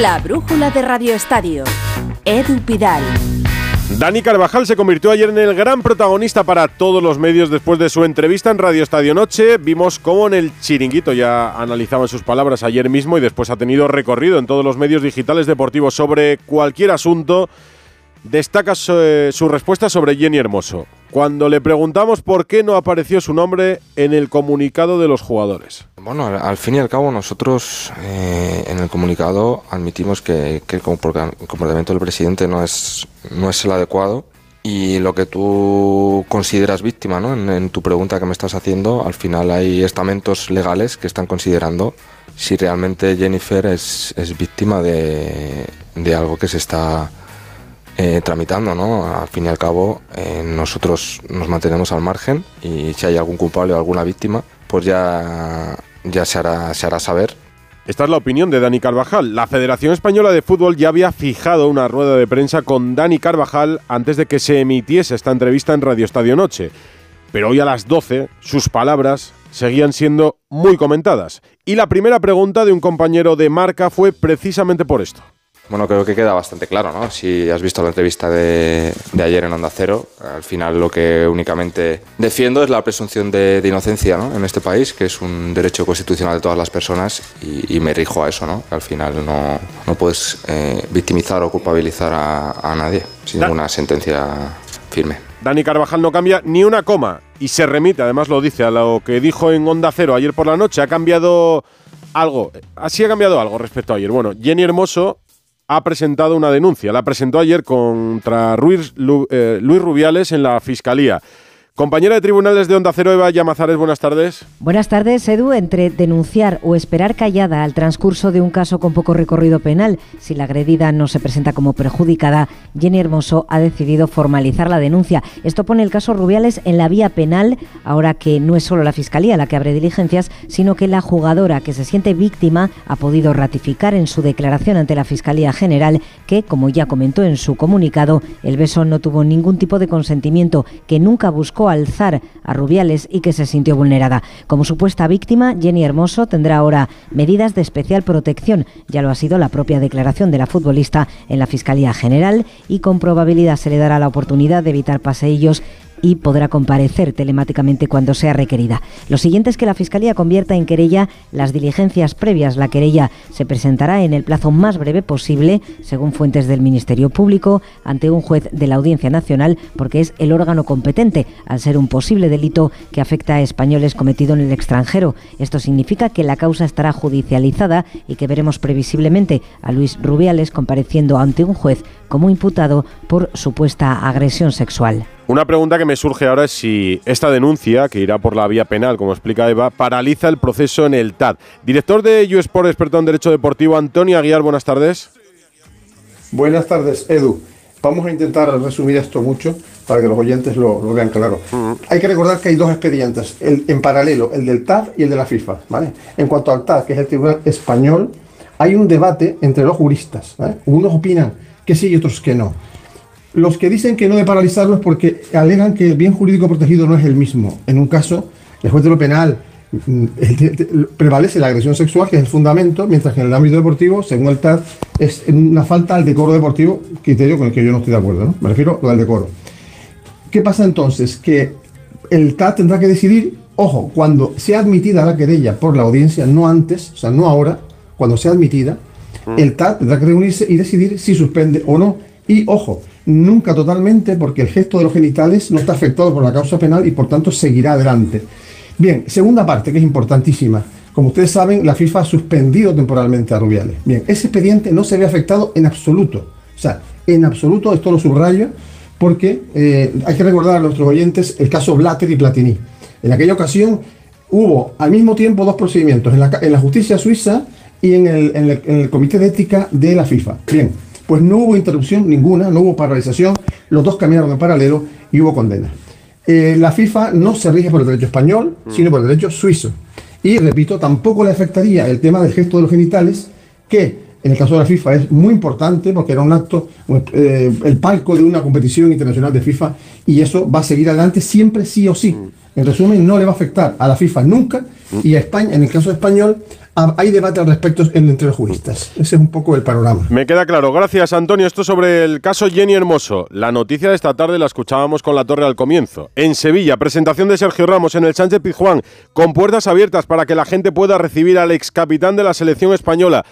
La brújula de Radio Estadio. Edu Pidal. Dani Carvajal se convirtió ayer en el gran protagonista para todos los medios después de su entrevista en Radio Estadio Noche. Vimos cómo en el chiringuito ya analizaban sus palabras ayer mismo y después ha tenido recorrido en todos los medios digitales deportivos sobre cualquier asunto. Destaca su, eh, su respuesta sobre Jenny Hermoso, cuando le preguntamos por qué no apareció su nombre en el comunicado de los jugadores. Bueno, al, al fin y al cabo nosotros eh, en el comunicado admitimos que, que el comporta- el comportamiento del presidente no es, no es el adecuado y lo que tú consideras víctima ¿no? en, en tu pregunta que me estás haciendo, al final hay estamentos legales que están considerando si realmente Jennifer es, es víctima de, de algo que se está eh, tramitando, ¿no? Al fin y al cabo, eh, nosotros nos mantenemos al margen y si hay algún culpable o alguna víctima, pues ya, ya se, hará, se hará saber. Esta es la opinión de Dani Carvajal. La Federación Española de Fútbol ya había fijado una rueda de prensa con Dani Carvajal antes de que se emitiese esta entrevista en Radio Estadio Noche. Pero hoy a las 12 sus palabras seguían siendo muy comentadas. Y la primera pregunta de un compañero de marca fue precisamente por esto. Bueno, creo que queda bastante claro, ¿no? Si has visto la entrevista de, de ayer en Onda Cero, al final lo que únicamente defiendo es la presunción de, de inocencia, ¿no? En este país, que es un derecho constitucional de todas las personas y, y me rijo a eso, ¿no? Que al final no, no puedes eh, victimizar o culpabilizar a, a nadie sin Da- ninguna sentencia firme. Dani Carvajal no cambia ni una coma y se remite, además lo dice, a lo que dijo en Onda Cero ayer por la noche. Ha cambiado algo, así ha cambiado algo respecto a ayer. Bueno, Jenny Hermoso ha presentado una denuncia. La presentó ayer contra Ruiz, eh, Luis Rubiales en la Fiscalía. Compañera de tribunales de Onda Cero, Eva Llamazares, buenas tardes. Buenas tardes, Edu. Entre denunciar o esperar callada al transcurso de un caso con poco recorrido penal, si la agredida no se presenta como perjudicada, Jenny Hermoso ha decidido formalizar la denuncia. Esto pone el caso Rubiales en la vía penal, ahora que no es solo la Fiscalía la que abre diligencias, sino que la jugadora que se siente víctima ha podido ratificar en su declaración ante la Fiscalía General que, como ya comentó en su comunicado, el beso no tuvo ningún tipo de consentimiento, que nunca buscó alzar a Rubiales y que se sintió vulnerada. Como supuesta víctima, Jenny Hermoso tendrá ahora medidas de especial protección. Ya lo ha sido la propia declaración de la futbolista en la Fiscalía General y con probabilidad se le dará la oportunidad de evitar paseillos y podrá comparecer telemáticamente cuando sea requerida. Lo siguiente es que la Fiscalía convierta en querella las diligencias previas. La querella se presentará en el plazo más breve posible, según fuentes del Ministerio Público, ante un juez de la Audiencia Nacional, porque es el órgano competente, al ser un posible delito que afecta a españoles cometido en el extranjero. Esto significa que la causa estará judicializada y que veremos previsiblemente a Luis Rubiales compareciendo ante un juez como imputado por supuesta agresión sexual. Una pregunta que me surge ahora es si esta denuncia, que irá por la vía penal, como explica Eva, paraliza el proceso en el TAD. Director de USport, experto en Derecho Deportivo, Antonio Aguiar, buenas tardes. Buenas tardes, Edu. Vamos a intentar resumir esto mucho para que los oyentes lo, lo vean claro. Hay que recordar que hay dos expedientes, el, en paralelo, el del TAD y el de la FIFA. ¿vale? En cuanto al TAD, que es el Tribunal Español, hay un debate entre los juristas. ¿vale? Unos opinan que sí y otros que no. Los que dicen que no de paralizarlo es porque alegan que el bien jurídico protegido no es el mismo. En un caso, el juez de lo penal mm, prevalece la agresión sexual, que es el fundamento, mientras que en el ámbito deportivo, según el TAD, es una falta al decoro deportivo, criterio con el que yo no estoy de acuerdo. ¿no? Me refiero al decoro. ¿Qué pasa entonces? Que el TAD tendrá que decidir, ojo, cuando sea admitida la querella por la audiencia, no antes, o sea, no ahora, cuando sea admitida, el TAD tendrá que reunirse y decidir si suspende o no. Y ojo, nunca totalmente, porque el gesto de los genitales no está afectado por la causa penal y por tanto seguirá adelante. Bien, segunda parte que es importantísima. Como ustedes saben, la FIFA ha suspendido temporalmente a Rubiales. Bien, ese expediente no se ve afectado en absoluto. O sea, en absoluto, esto lo subrayo, porque eh, hay que recordar a nuestros oyentes el caso Blatter y Platini. En aquella ocasión hubo al mismo tiempo dos procedimientos, en la, en la justicia suiza y en el, en el- en el comité de ética de la FIFA. Bien, pues no hubo interrupción ninguna, no hubo paralización, los dos caminaron en paralelo y hubo condena. Eh, la FIFA no se rige por el derecho español, sino por el derecho suizo. Y repito, tampoco le afectaría el tema del gesto de los genitales, que en el caso de la FIFA es muy importante porque era un acto, eh, el palco de una competición internacional de FIFA y eso va a seguir adelante siempre sí o sí. En resumen, no le va a afectar a la FIFA nunca y a España, en el caso español, hay debate al respecto entre los juristas. Ese es un poco el panorama. Me queda claro. Gracias, Antonio. Esto sobre el caso Jenny Hermoso. La noticia de esta tarde la escuchábamos con la torre al comienzo. En Sevilla, presentación de Sergio Ramos en el Sánchez Pizjuán, con puertas abiertas para que la gente pueda recibir al ex capitán de la selección española.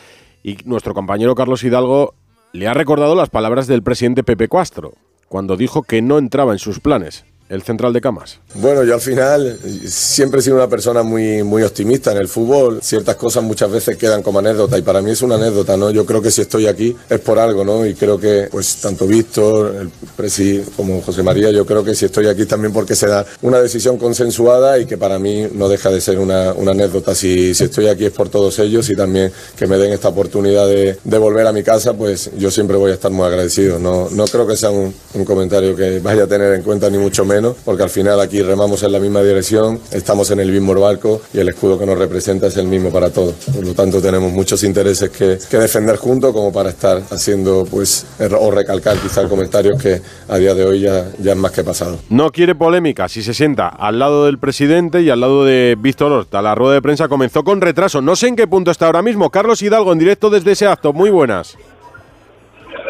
Y nuestro compañero Carlos Hidalgo le ha recordado las palabras del presidente Pepe Cuastro, cuando dijo que no entraba en sus planes el central de camas? Bueno, yo al final siempre he sido una persona muy, muy optimista en el fútbol. Ciertas cosas muchas veces quedan como anécdota y para mí es una anécdota, ¿no? Yo creo que si estoy aquí es por algo, ¿no? Y creo que, pues, tanto Víctor, el presi, como José María, yo creo que si estoy aquí también porque se da una decisión consensuada y que para mí no deja de ser una, una anécdota. Si, si, estoy aquí es por todos ellos y también que me den esta oportunidad de, volver a mi casa, pues yo siempre voy a estar muy agradecido. No, no creo que sea un comentario que vaya a tener en cuenta ni mucho menos porque al final aquí remamos en la misma dirección, estamos en el mismo barco y el escudo que nos representa es el mismo para todos. Por lo tanto, tenemos muchos intereses que, defender juntos como para estar haciendo, pues, o recalcar quizá comentarios que a día de hoy ya, ya es más que pasado. No quiere polémica si se sienta al lado del presidente y al lado de Víctor Horta. La rueda de prensa comenzó con retraso. No sé en qué punto está ahora mismo. Carlos Hidalgo en directo desde ese acto. Muy buenas.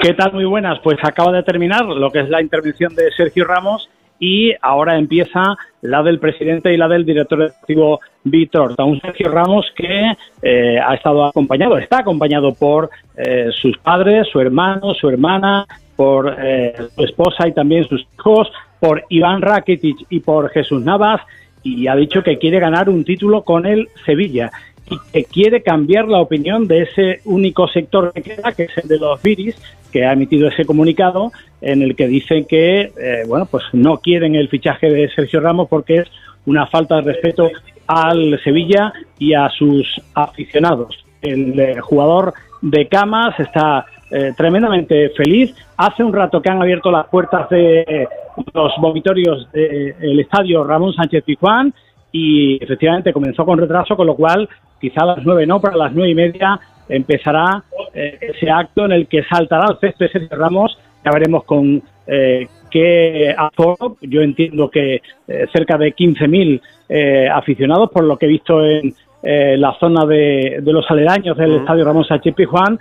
¿Qué tal? Muy buenas. Pues acaba de terminar lo que es la intervención de Sergio Ramos y ahora empieza la del presidente y la del director deportivo Víctor. Un Sergio Ramos que eh, ha estado acompañado, está acompañado por eh, sus padres, su hermano, su hermana, por eh, su esposa y también sus hijos, por Iván Rakitic y por Jesús Navas y ha dicho que quiere ganar un título con el Sevilla y que quiere cambiar la opinión de ese único sector que queda, que es el de los Viris, que ha emitido ese comunicado en el que dicen que eh, bueno pues no quieren el fichaje de Sergio Ramos porque es una falta de respeto al Sevilla y a sus aficionados. El eh, jugador de Camas está eh, tremendamente feliz. Hace un rato que han abierto las puertas de los vomitorios del estadio Ramón Sánchez Pizjuán y efectivamente comenzó con retraso, con lo cual quizá a las nueve no, para las nueve y media empezará eh, ese acto en el que saltará césped Sergio Ramos. Ya veremos con eh, qué aforo. Yo entiendo que eh, cerca de 15.000 aficionados, por lo que he visto en la zona de, los aledaños del Estadio Ramos Sánchez Juan,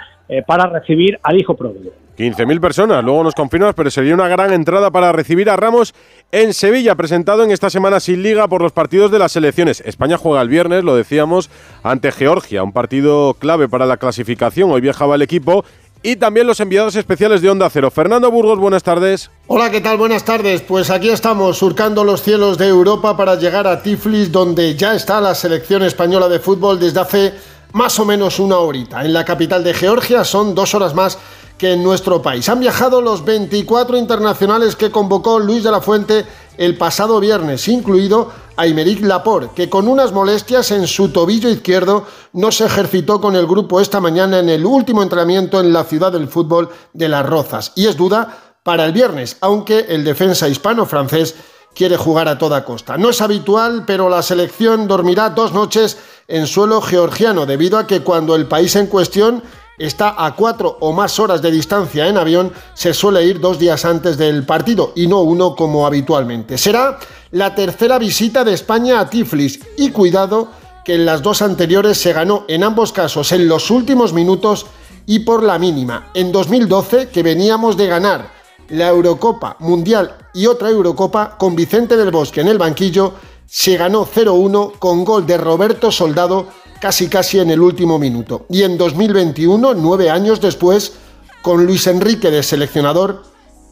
para recibir al hijo pródigo. 15.000 personas, luego nos confirmas, pero sería una gran entrada para recibir a Ramos en Sevilla, presentado en esta semana sin liga por los partidos de las selecciones. España juega el viernes, lo decíamos, ante Georgia, un partido clave para la clasificación. Hoy viajaba el equipo y también los enviados especiales de Onda Cero. Fernando Burgos, buenas tardes. Hola, ¿qué tal? Buenas tardes. Pues aquí estamos, surcando los cielos de Europa para llegar a Tiflis, donde ya está la selección española de fútbol desde hace más o menos una horita. En la capital de Georgia son dos horas más que en nuestro país. Han viajado los 24 internacionales que convocó Luis de la Fuente el pasado viernes, incluido Aymeric Laporte, que con unas molestias en su tobillo izquierdo no se ejercitó con el grupo esta mañana en el último entrenamiento en la ciudad del fútbol de Las Rozas. Y es duda para el viernes, aunque el defensa hispano-francés quiere jugar a toda costa. No es habitual, pero la selección dormirá dos noches en suelo georgiano, debido a que cuando el país en cuestión está a cuatro o más horas de distancia en avión, se suele ir dos días antes del partido y no uno como habitualmente. Será la tercera visita de España a Tiflis y cuidado que en las dos anteriores se ganó en ambos casos en los últimos minutos y por la mínima. En 2012, que veníamos de ganar la Eurocopa Mundial y otra Eurocopa con Vicente del Bosque en el banquillo, se ganó 0-1 con gol de Roberto Soldado casi casi en el último minuto. Y en 2021, nueve años después, con Luis Enrique de seleccionador,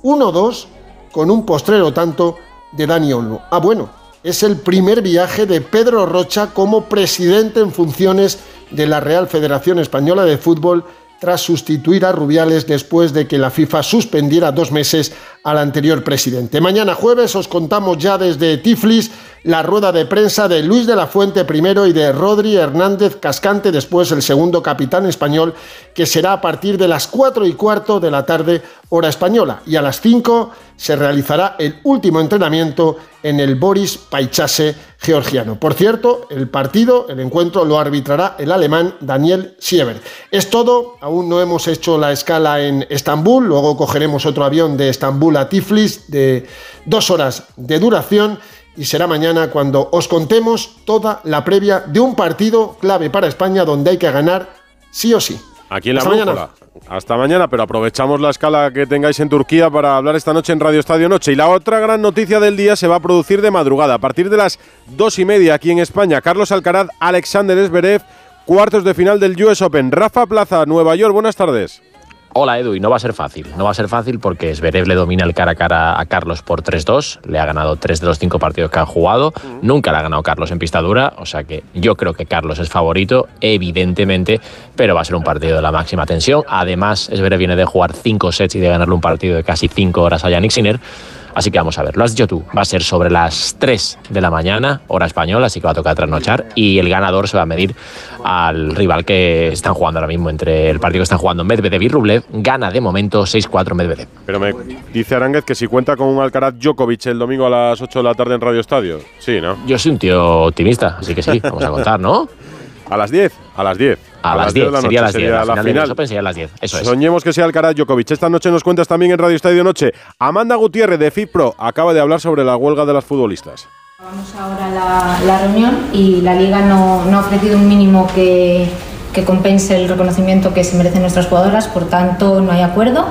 1-2 con un postrero tanto de Dani Olmo. Ah, bueno, es el primer viaje de Pedro Rocha como presidente en funciones de la Real Federación Española de Fútbol tras sustituir a Rubiales después de que la FIFA suspendiera dos meses al anterior presidente. Mañana jueves os contamos ya desde Tiflis la rueda de prensa de Luis de la Fuente primero y de Rodri Hernández Cascante después el segundo capitán español que será a partir de las 4 y cuarto de la tarde hora española y a las 5 se realizará el último entrenamiento en el Boris Paichase georgiano. Por cierto, el partido, el encuentro lo arbitrará el alemán Daniel Sieber. Es todo, aún no hemos hecho la escala en Estambul, luego cogeremos otro avión de Estambul Tiflis de dos horas de duración y será mañana cuando os contemos toda la previa de un partido clave para España donde hay que ganar sí o sí. Aquí en la Hasta Hasta mañana, pero aprovechamos la escala que tengáis en Turquía para hablar esta noche en Radio Estadio Noche. Y la otra gran noticia del día se va a producir de madrugada, a partir de las dos y media aquí en España. Carlos Alcaraz, Alexander Esberev, cuartos de final del US Open. Rafa Plaza, Nueva York, buenas tardes. Hola Edu, y no va a ser fácil. No va a ser fácil porque Zverev le domina el cara a cara a Carlos por 3-2. Le ha ganado 3 de los 5 partidos que han jugado. Nunca le ha ganado Carlos en pista dura. O sea que yo creo que Carlos es favorito, evidentemente, pero va a ser un partido de la máxima tensión. Además, Zverev viene de jugar 5 sets y de ganarle un partido de casi 5 horas a Yannick Sinner. Así que vamos a ver, lo has dicho tú, va a ser sobre las 3 de la mañana, hora española, así que va a tocar trasnochar y el ganador se va a medir al rival que están jugando ahora mismo entre el partido que están jugando Medvedev y Rublev, gana de momento 6-4 Medvedev. Pero me dice Aránguez que si cuenta con un Alcaraz Djokovic el domingo a las 8 de la tarde en Radio Estadio, sí, ¿no? Yo soy un tío optimista, así que sí, vamos a contar, ¿no? A las 10, a las 10. A, las 10, sería, las 10, la, final. sería a las 10, eso Soñemos que sea Alcaraz Djokovic. Esta noche nos cuentas también en Radio Estadio Noche. Amanda Gutiérrez de FIPRO acaba de hablar sobre la huelga de las futbolistas. Vamos ahora la, la reunión y la Liga no, no ha ofrecido un mínimo que, que compense el reconocimiento que se merecen nuestras jugadoras, por tanto no hay acuerdo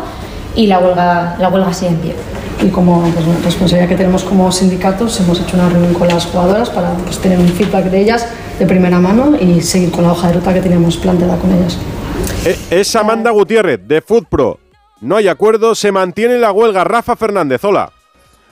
y la huelga, la huelga sigue en pie y como pues, responsabilidad que tenemos como sindicatos hemos hecho una reunión con las jugadoras para pues, tener un feedback de ellas de primera mano y seguir con la hoja de ruta que teníamos planteada con ellas. Eh, es Amanda Gutiérrez de FootPro. No hay acuerdo, se mantiene la huelga. Rafa Fernández, hola.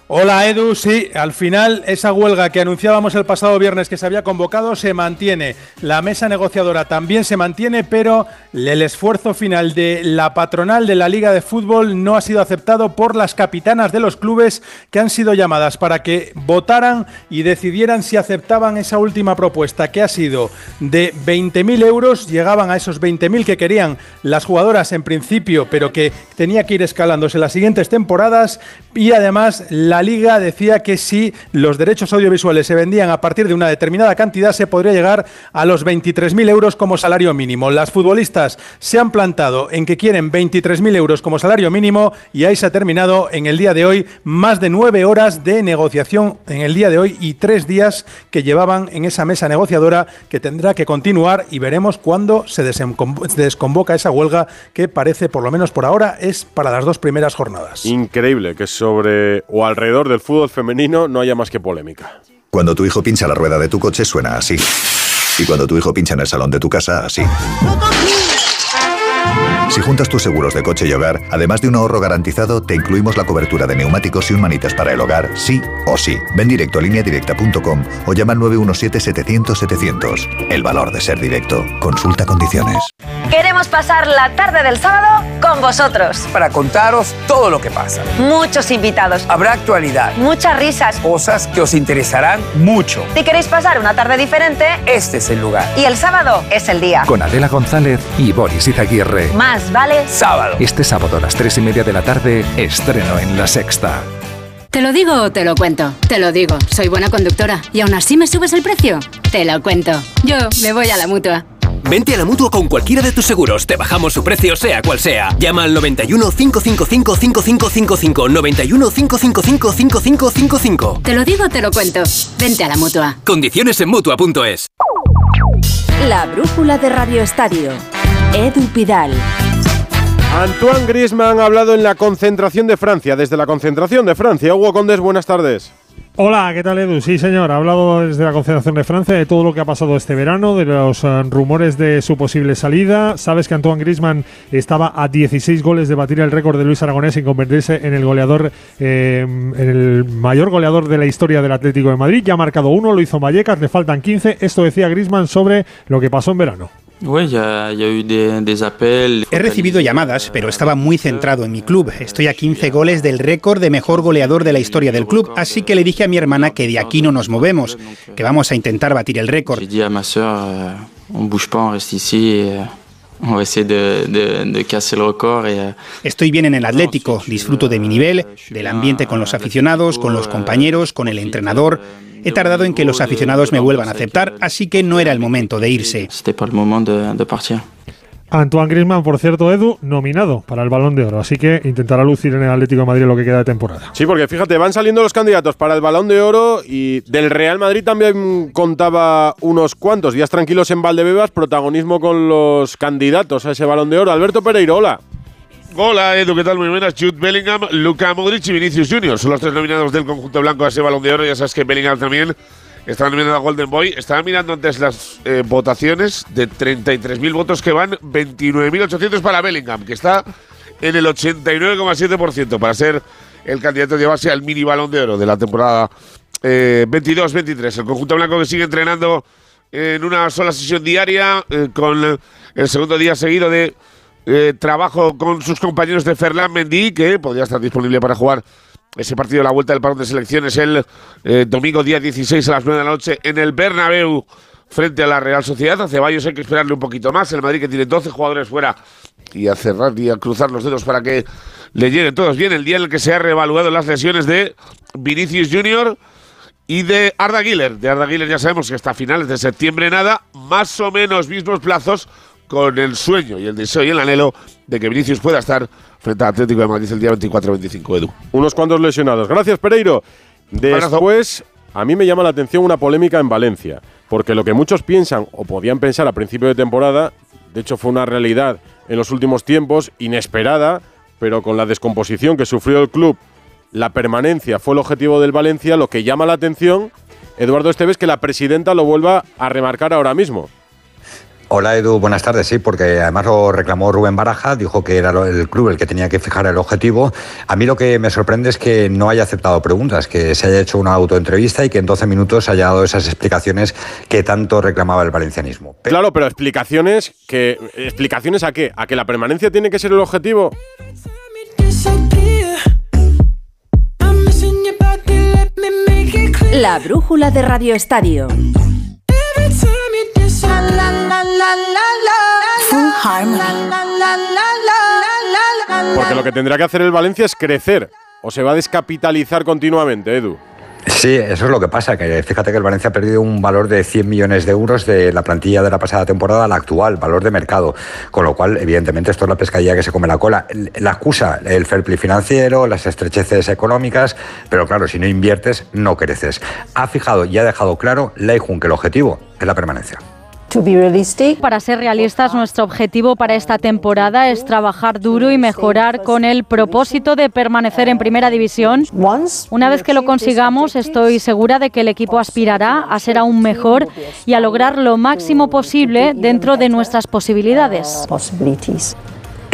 Hola Edu, sí, al final esa huelga que anunciábamos el pasado viernes que se había convocado se mantiene. La mesa negociadora también se mantiene, pero el esfuerzo final de la patronal de la Liga de Fútbol no ha sido aceptado por las capitanas de los clubes que han sido llamadas para que votaran y decidieran si aceptaban esa última propuesta, que ha sido de 20.000 euros, llegaban a esos 20.000 que querían las jugadoras en principio, pero que tenía que ir escalándose las siguientes temporadas. Y además la la liga decía que si los derechos audiovisuales se vendían a partir de una determinada cantidad, se podría llegar a los 23.000 euros como salario mínimo. Las futbolistas se han plantado en que quieren 23.000 euros como salario mínimo y ahí se ha terminado en el día de hoy más de nueve horas de negociación en el día de hoy y tres días que llevaban en esa mesa negociadora que tendrá que continuar y veremos cuándo se desconvoca esa huelga que parece, por lo menos por ahora, es para las dos primeras jornadas. Increíble que sobre o alrededor del fútbol femenino no haya más que polémica. Cuando tu hijo pincha la rueda de tu coche suena así. Y cuando tu hijo pincha en el salón de tu casa, así. Si juntas tus seguros de coche y hogar, además de un ahorro garantizado, te incluimos la cobertura de neumáticos y un manitas para el hogar, sí o sí. Ven directo a lineadirecta.com o llama al 917-700-700. El valor de ser directo. Consulta condiciones. Queremos pasar la tarde del sábado con vosotros. Para contaros todo lo que pasa. Muchos invitados. Habrá actualidad. Muchas risas. Cosas que os interesarán mucho. Si queréis pasar una tarde diferente, este es el lugar. Y el sábado es el día. Con Adela González y Boris Izaguirre. Más vale sábado. Este sábado a las tres y media de la tarde, estreno en La Sexta. ¿Te lo digo o te lo cuento? Te lo digo, soy buena conductora. ¿Y aún así me subes el precio? Te lo cuento. Yo me voy a la mutua. Vente a la mutua con cualquiera de tus seguros. Te bajamos su precio, sea cual sea. Llama al 91 555 5555. 91 555 5555. Te lo digo, te lo cuento. Vente a la mutua. Condiciones en mutua.es. La brújula de Radio Estadio. Edu Pidal. Antoine Griezmann ha hablado en la concentración de Francia. Desde la concentración de Francia, Hugo Condes, buenas tardes. Hola, ¿qué tal Edu? Sí, señor, ha hablado desde la concentración de Francia de todo lo que ha pasado este verano, de los eh, rumores de su posible salida. Sabes que Antoine Griezmann estaba a 16 goles de batir el récord de Luis Aragonés y convertirse en el goleador, eh, en el mayor goleador de la historia del Atlético de Madrid. Ya ha marcado uno, lo hizo Vallecas, le faltan 15. Esto decía Griezmann sobre lo que pasó en verano. He recibido llamadas, pero estaba muy centrado en mi club. Estoy a 15 goles del récord de mejor goleador de la historia del club, así que le dije a mi hermana que de aquí no nos movemos, que vamos a intentar batir el récord. Estoy bien en el Atlético, disfruto de mi nivel, del ambiente con los aficionados, con los compañeros, con el entrenador. He tardado en que los aficionados me vuelvan a aceptar, así que no era el momento de irse. Antoine Griezmann, por cierto, Edu, nominado para el Balón de Oro, así que intentará lucir en el Atlético de Madrid lo que queda de temporada. Sí, porque fíjate, van saliendo los candidatos para el Balón de Oro y del Real Madrid también contaba unos cuantos días tranquilos en Valdebebas, protagonismo con los candidatos a ese Balón de Oro. Alberto Pereiro, hola. Hola Edu, ¿qué tal? Muy buenas. Jude Bellingham, Luca Modric y Vinicius Junior son los tres nominados del conjunto blanco a ese Balón de Oro. Ya sabes que Bellingham también está nominado a Golden Boy. Estaba mirando antes las eh, votaciones de 33.000 votos que van, 29.800 para Bellingham, que está en el 89,7% para ser el candidato a llevarse al mini Balón de Oro de la temporada 22-23. El conjunto blanco que sigue entrenando en una sola sesión diaria eh, con el segundo día seguido de eh, trabajo con sus compañeros de Ferland Mendy, que podría estar disponible para jugar ese partido de la vuelta del parón de selecciones el eh, domingo día 16 a las 9 de la noche en el Bernabéu frente a la Real Sociedad. A Ceballos hay que esperarle un poquito más. El Madrid que tiene 12 jugadores fuera y a cerrar y a cruzar los dedos para que le lleguen todos bien el día en el que se ha reevaluado las lesiones de Vinicius Junior y de Arda Güler. De Arda Güler ya sabemos que hasta finales de septiembre nada, más o menos mismos plazos con el sueño y el deseo y el anhelo de que Vinicius pueda estar frente al Atlético de Madrid el día 24-25, Edu. Unos cuantos lesionados. Gracias, Pereiro. Después, a mí me llama la atención una polémica en Valencia, porque lo que muchos piensan o podían pensar a principio de temporada, de hecho fue una realidad en los últimos tiempos, inesperada, pero con la descomposición que sufrió el club, la permanencia fue el objetivo del Valencia, lo que llama la atención, Eduardo Esteves, que la presidenta lo vuelva a remarcar ahora mismo. Hola Edu, buenas tardes. Sí, porque además lo reclamó Rubén Baraja, dijo que era el club el que tenía que fijar el objetivo. A mí lo que me sorprende es que no haya aceptado preguntas, que se haya hecho una autoentrevista y que en 12 minutos haya dado esas explicaciones que tanto reclamaba el valencianismo. Claro, pero explicaciones que explicaciones a qué? ¿A que la permanencia tiene que ser el objetivo? La brújula de Radio Estadio. Porque lo que tendrá que hacer el Valencia es crecer o se va a descapitalizar continuamente, Edu. Sí, eso es lo que pasa, que fíjate que el Valencia ha perdido un valor de 100 millones de euros de la plantilla de la pasada temporada a la actual, valor de mercado, con lo cual, evidentemente, esto es la pescadilla que se come la cola. La excusa, el fair play financiero, las estrecheces económicas, pero claro, si no inviertes, no creces. Ha fijado y ha dejado claro Leijun que el objetivo es la permanencia. Para ser realistas, nuestro objetivo para esta temporada es trabajar duro y mejorar con el propósito de permanecer en primera división. Una vez que lo consigamos, estoy segura de que el equipo aspirará a ser aún mejor y a lograr lo máximo posible dentro de nuestras posibilidades.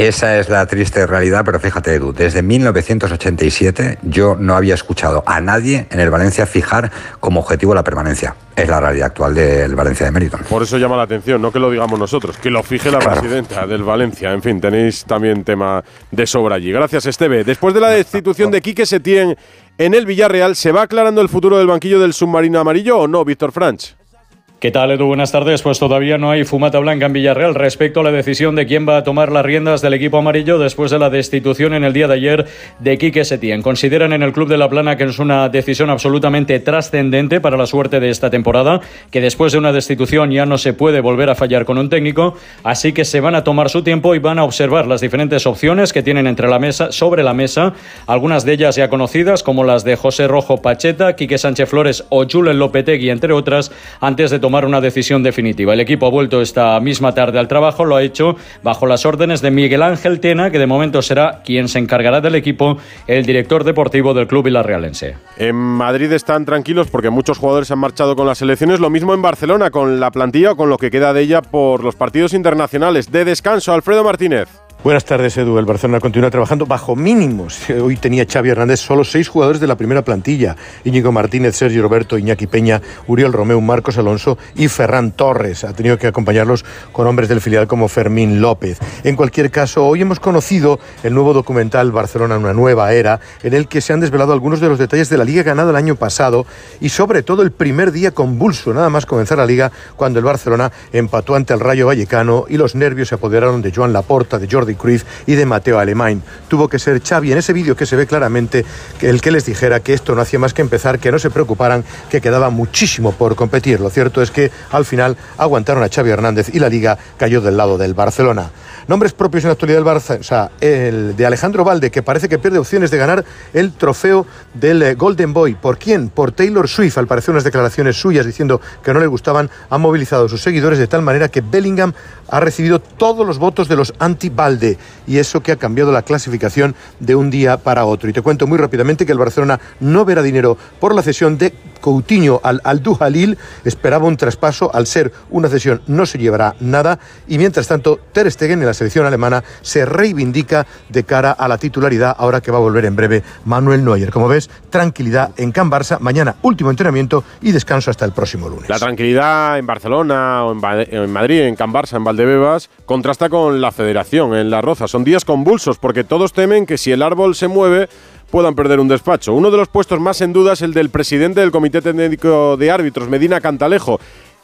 Esa es la triste realidad, pero fíjate Edu, desde 1987 yo no había escuchado a nadie en el Valencia fijar como objetivo la permanencia. Es la realidad actual del Valencia de Mérito. Por eso llama la atención, no que lo digamos nosotros, que lo fije la presidenta del Valencia. En fin, tenéis también tema de sobra allí. Gracias, Esteve. Después de la destitución de Quique Setién en el Villarreal, ¿se va aclarando el futuro del banquillo del submarino amarillo o no, Víctor Franch? ¿Qué tal, Edu? Buenas tardes. Pues todavía no hay fumata blanca en Villarreal respecto a la decisión de quién va a tomar las riendas del equipo amarillo después de la destitución en el día de ayer de Quique Setién. Consideran en el Club de la Plana que es una decisión absolutamente trascendente para la suerte de esta temporada, que después de una destitución ya no se puede volver a fallar con un técnico, así que se van a tomar su tiempo y van a observar las diferentes opciones que tienen entre la mesa, sobre la mesa, algunas de ellas ya conocidas, como las de José Rojo Pacheta, Quique Sánchez Flores o Julen Lopetegui, entre otras, antes de tomar tomar una decisión definitiva. El equipo ha vuelto esta misma tarde al trabajo, lo ha hecho bajo las órdenes de Miguel Ángel Tena, que de momento será quien se encargará del equipo, el director deportivo del club Villarrealense. En Madrid están tranquilos porque muchos jugadores han marchado con las elecciones, lo mismo en Barcelona, con la plantilla o con lo que queda de ella por los partidos internacionales. De descanso, Alfredo Martínez. Buenas tardes, Edu. El Barcelona continúa trabajando bajo mínimos. Hoy tenía Xavi Hernández solo seis jugadores de la primera plantilla. Íñigo Martínez, Sergio Roberto, Iñaki Peña, Uriel Romeu, Marcos Alonso y Ferran Torres. Ha tenido que acompañarlos con hombres del filial como Fermín López. En cualquier caso, hoy hemos conocido el nuevo documental Barcelona, una nueva era, en el que se han desvelado algunos de los detalles de la liga ganada el año pasado y sobre todo el primer día convulso, nada más comenzar la liga, cuando el Barcelona empató ante el Rayo Vallecano y los nervios se apoderaron de Joan Laporta, de Jordi Cruz y de Mateo Alemán. Tuvo que ser Xavi en ese vídeo que se ve claramente el que les dijera que esto no hacía más que empezar, que no se preocuparan, que quedaba muchísimo por competir. Lo cierto es que al final aguantaron a Xavi Hernández y la liga cayó del lado del Barcelona. Nombres propios en la actualidad del Barça, o sea, el de Alejandro Valde, que parece que pierde opciones de ganar el trofeo del eh, Golden Boy. ¿Por quién? Por Taylor Swift. Al parecer unas declaraciones suyas diciendo que no le gustaban, han movilizado a sus seguidores de tal manera que Bellingham ha recibido todos los votos de los anti-Valde y eso que ha cambiado la clasificación de un día para otro. Y te cuento muy rápidamente que el Barcelona no verá dinero por la cesión de Coutinho al Al Jalil esperaba un traspaso, al ser una cesión no se llevará nada y mientras tanto Ter Stegen en la selección alemana se reivindica de cara a la titularidad ahora que va a volver en breve Manuel Neuer. Como ves, tranquilidad en Can Barça, mañana último entrenamiento y descanso hasta el próximo lunes. La tranquilidad en Barcelona o en, Madrid, en Can Barça, en Valdebebas, contrasta con la Federación en La Roza. Son días convulsos porque todos temen que si el árbol se mueve puedan perder un despacho. Uno de los puestos más en duda es el del presidente del Comité Técnico de Árbitros, Medina Cantalejo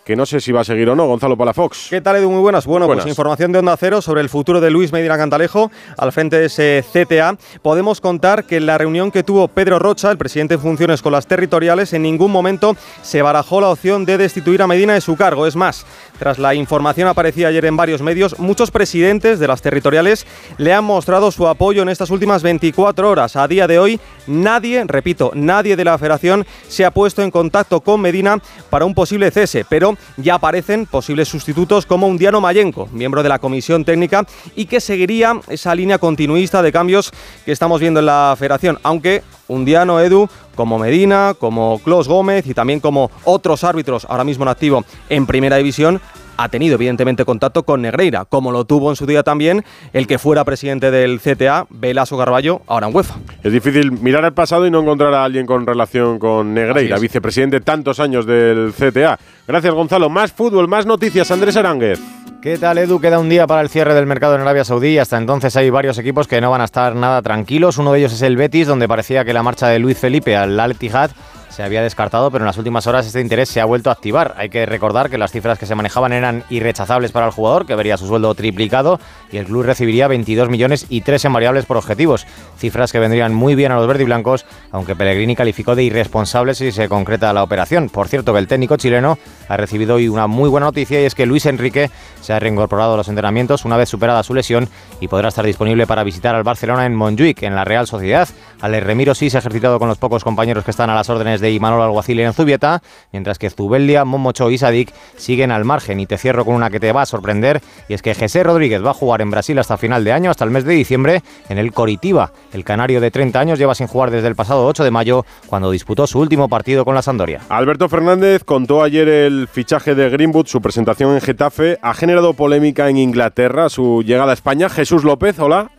que no sé si va a seguir o no, Gonzalo Palafox. ¿Qué tal, Edu? Muy buenas. Bueno, pues información de Onda Cero sobre el futuro de Luis Medina Cantalejo al frente de ese CTA. Podemos contar que en la reunión que tuvo Pedro Rocha, el presidente en funciones con las territoriales, en ningún momento se barajó la opción de destituir a Medina de su cargo. Es más, tras la información aparecida ayer en varios medios, muchos presidentes de las territoriales le han mostrado su apoyo en estas últimas 24 horas. A día de hoy, nadie, repito, nadie de la federación se ha puesto en contacto con Medina para un posible cese, pero ya aparecen posibles sustitutos como un Diano Mayenco, miembro de la comisión técnica, y que seguiría esa línea continuista de cambios que estamos viendo en la federación, aunque un Diano Edu como Medina, como Clos Gómez y también como otros árbitros ahora mismo en activo en primera división ha tenido evidentemente contacto con Negreira, como lo tuvo en su día también el que fuera presidente del CTA, Velasco Carballo, ahora en UEFA. Es difícil mirar al pasado y no encontrar a alguien con relación con Negreira, vicepresidente tantos años del CTA. Gracias Gonzalo. Más fútbol, más noticias. Andrés Aránguez. ¿Qué tal, Edu? Queda un día para el cierre del mercado en Arabia Saudí y hasta entonces hay varios equipos que no van a estar nada tranquilos. Uno de ellos es el Betis, donde parecía que la marcha de Luis Felipe al Al Ittihad se había descartado, pero en las últimas horas este interés se ha vuelto a activar. Hay que recordar que las cifras que se manejaban eran irrechazables para el jugador, que vería su sueldo triplicado y el club recibiría 22 millones y 3 en variables por objetivos. Cifras que vendrían muy bien a los verdiblancos, aunque Pellegrini calificó de irresponsables si se concreta la operación. Por cierto, que el técnico chileno ha recibido hoy una muy buena noticia y es que Luis Enrique se ha reincorporado a los entrenamientos una vez superada su lesión y podrá estar disponible para visitar al Barcelona en Montjuic, en la Real Sociedad. Ale Remiro sí se ha ejercitado con los pocos compañeros que están a las órdenes de Imanol Alguacil en Zubieta, mientras que Zubeldia, Momocho y Sadik siguen al margen. Y te cierro con una que te va a sorprender, y es que José Rodríguez va a jugar en Brasil hasta final de año, hasta el mes de diciembre, en el Coritiba. El canario de 30 años lleva sin jugar desde el pasado 8 de mayo, cuando disputó su último partido con la Sandoria. Alberto Fernández contó ayer el fichaje de Greenwood, su presentación en Getafe, ha generado polémica en Inglaterra, su llegada a España. Jesús López, hola.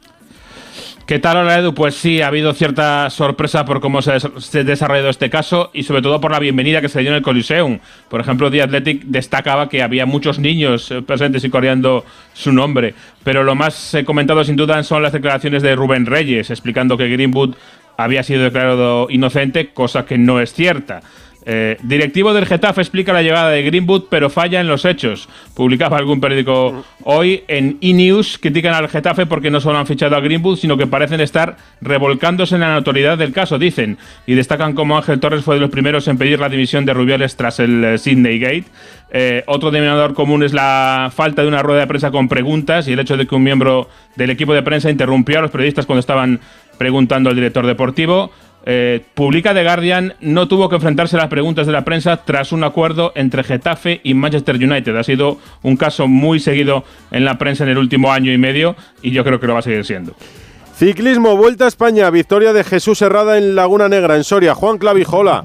¿Qué tal, hola Edu? Pues sí, ha habido cierta sorpresa por cómo se ha desarrollado este caso y sobre todo por la bienvenida que se dio en el Coliseum. Por ejemplo, The Athletic destacaba que había muchos niños eh, presentes y coreando su nombre. Pero lo más eh, comentado sin duda son las declaraciones de Rubén Reyes, explicando que Greenwood había sido declarado inocente, cosa que no es cierta. Eh, directivo del Getafe explica la llegada de Greenwood, pero falla en los hechos. Publicaba algún periódico hoy en E-News. Critican al Getafe porque no solo han fichado a Greenwood, sino que parecen estar revolcándose en la notoriedad del caso, dicen. Y destacan cómo Ángel Torres fue de los primeros en pedir la dimisión de Rubiales tras el eh, Sydney Gate. Eh, otro denominador común es la falta de una rueda de prensa con preguntas y el hecho de que un miembro del equipo de prensa interrumpió a los periodistas cuando estaban preguntando al director deportivo. Eh, publica The Guardian, no tuvo que enfrentarse a las preguntas de la prensa tras un acuerdo entre Getafe y Manchester United. Ha sido un caso muy seguido en la prensa en el último año y medio y yo creo que lo va a seguir siendo. Ciclismo, Vuelta a España, victoria de Jesús Herrada en Laguna Negra, en Soria. Juan Clavijola.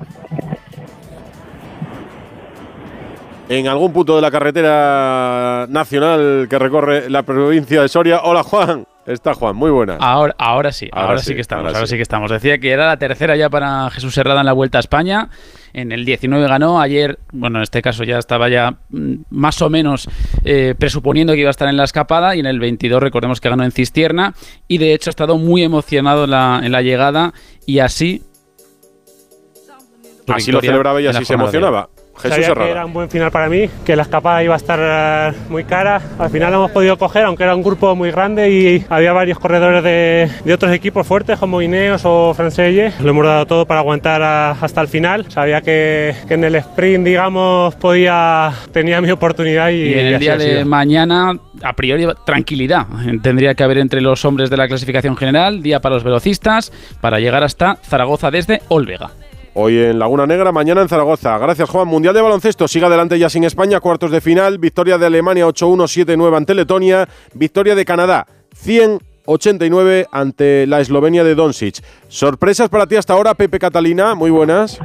En algún punto de la carretera nacional que recorre la provincia de Soria. Hola Juan. Está Juan, muy buena. Ahora, ahora sí, ahora, sí, que estamos, ahora, sí. que estamos. Decía que era la tercera ya para Jesús Herrada en la Vuelta a España. En el 19 ganó, ayer, bueno, en este caso ya estaba ya mm, más o menos eh, presuponiendo que iba a estar en la escapada y en el 22 recordemos que ganó en Cistierna y de hecho ha estado muy emocionado en la, en la llegada y así... Así lo celebraba y así se emocionaba. Jesús Sabía que era un buen final para mí, que la escapada iba a estar eh, muy cara. Al final lo hemos podido coger, aunque era un grupo muy grande y había varios corredores de, de otros equipos fuertes como Ineos o Francelle. Lo hemos dado todo para aguantar a- hasta el final. Sabía que, que en el sprint, digamos, podía tenía mi oportunidad y, Y en el día de mañana, a priori, tranquilidad. Tendría que haber entre los hombres de la clasificación general, día para los velocistas, para llegar hasta Zaragoza desde Olvega. Hoy en Laguna Negra, mañana en Zaragoza. Gracias, Juan. Mundial de baloncesto. Sigue adelante ya sin España. Cuartos de final. Victoria de Alemania 8-1, 7-9 ante Letonia. Victoria de Canadá 100-89 ante la Eslovenia de Doncic. Sorpresas para ti hasta ahora, Pepe Catalina. Muy buenas.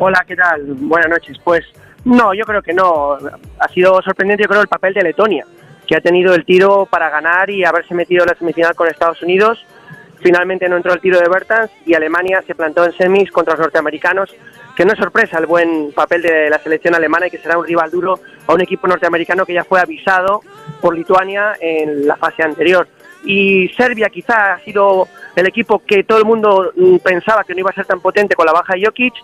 Hola, ¿qué tal? Buenas noches. Pues no, yo creo que no. Ha sido sorprendente, yo creo, el papel de Letonia, que ha tenido el tiro para ganar y haberse metido en la semifinal con Estados Unidos. Finalmente no entró el tiro de Bertans y Alemania se plantó en semis contra los norteamericanos, que no es sorpresa el buen papel de la selección alemana y que será un rival duro a un equipo norteamericano que ya fue avisado por Lituania en la fase anterior. Y Serbia quizá ha sido el equipo que todo el mundo mm, pensaba que no iba a ser tan potente con la baja de Jokic,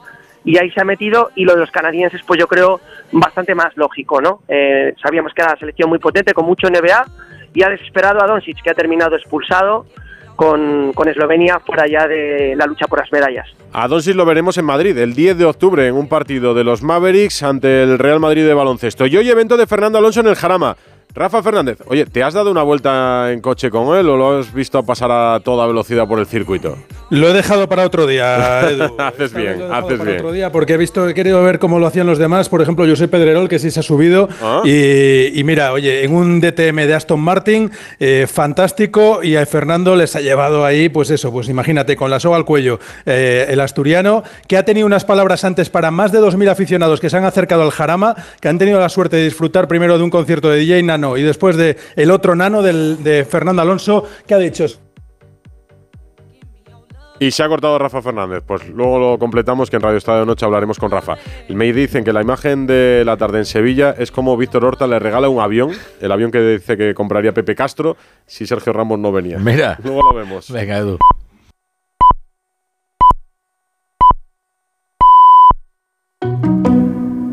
y ahí se ha metido y lo de los canadienses pues yo creo bastante más lógico, ¿no? Eh, sabíamos que era una selección muy potente con mucho NBA y ha desesperado a Doncic que ha terminado expulsado con, Eslovenia fuera ya de la lucha por las medallas. A lo veremos en Madrid el 10 de octubre en un partido de los Mavericks ante el Real Madrid de baloncesto. Y hoy evento de Fernando Alonso en el Jarama. Rafa Fernández, oye, ¿te has dado una vuelta en coche con él o lo has visto pasar a toda velocidad por el circuito? Lo he dejado para otro día, Edu. haces bien, Lo he haces para bien. otro día porque he visto, he querido ver cómo lo hacían los demás. Por ejemplo, soy Pedrerol, que sí se ha subido. Ah. Y, y mira, oye, en un DTM de Aston Martin, eh, fantástico. Y a Fernando les ha llevado ahí, pues eso, pues imagínate, con la soga al cuello, eh, el asturiano, que ha tenido unas palabras antes para más de 2.000 aficionados que se han acercado al Jarama, que han tenido la suerte de disfrutar primero de un concierto de DJ Nano y después de el otro Nano del, de Fernando Alonso, que ha dicho. Y se ha cortado Rafa Fernández. Pues luego lo completamos, que en Radio Estadio de Noche hablaremos con Rafa. Me dicen que la imagen de la tarde en Sevilla es como Víctor Horta le regala un avión, el avión que dice que compraría Pepe Castro si Sergio Ramos no venía. Mira. Luego lo vemos. Venga, Edu.